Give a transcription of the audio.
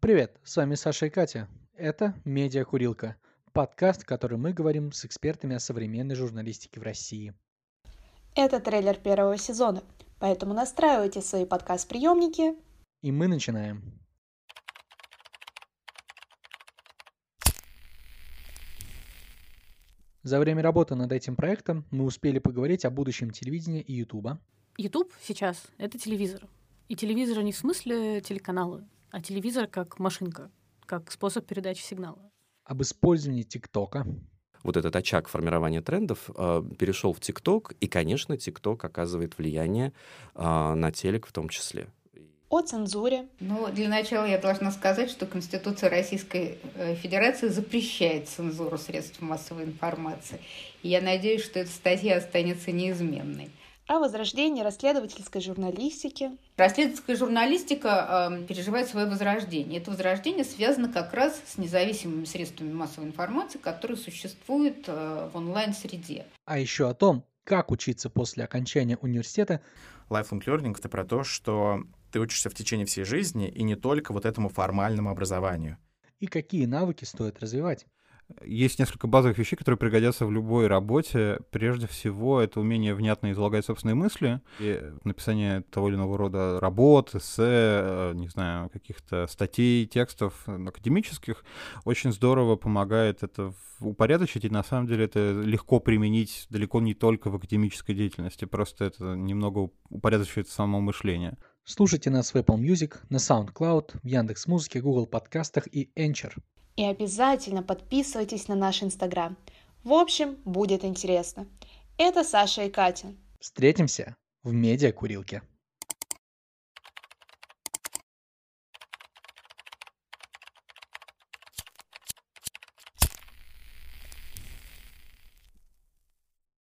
Привет, с вами Саша и Катя. Это «Медиа Курилка», подкаст, в котором мы говорим с экспертами о современной журналистике в России. Это трейлер первого сезона, поэтому настраивайте свои подкаст-приемники. И мы начинаем. За время работы над этим проектом мы успели поговорить о будущем телевидения и Ютуба. Ютуб сейчас — это телевизор. И телевизор не в смысле телеканала, а телевизор как машинка, как способ передачи сигнала. Об использовании ТикТока. Вот этот очаг формирования трендов э, перешел в ТикТок, и, конечно, ТикТок оказывает влияние э, на телек в том числе. О цензуре. Ну, для начала я должна сказать, что Конституция Российской э, Федерации запрещает цензуру средств массовой информации. И я надеюсь, что эта статья останется неизменной. О возрождении расследовательской журналистики. Расследовательская журналистика э, переживает свое возрождение. Это возрождение связано как раз с независимыми средствами массовой информации, которые существуют э, в онлайн-среде. А еще о том, как учиться после окончания университета. Lifelong Learning — это про то, что ты учишься в течение всей жизни и не только вот этому формальному образованию. И какие навыки стоит развивать. Есть несколько базовых вещей, которые пригодятся в любой работе. Прежде всего, это умение внятно излагать собственные мысли, и написание того или иного рода работ, эссе, э, не знаю, каких-то статей, текстов академических. Очень здорово помогает это упорядочить, и на самом деле это легко применить далеко не только в академической деятельности, просто это немного упорядочивает само мышление. Слушайте нас в Apple Music, на SoundCloud, в Яндекс.Музыке, Google подкастах и Anchor. И обязательно подписывайтесь на наш Инстаграм. В общем, будет интересно. Это Саша и Катя. Встретимся в медиакурилке.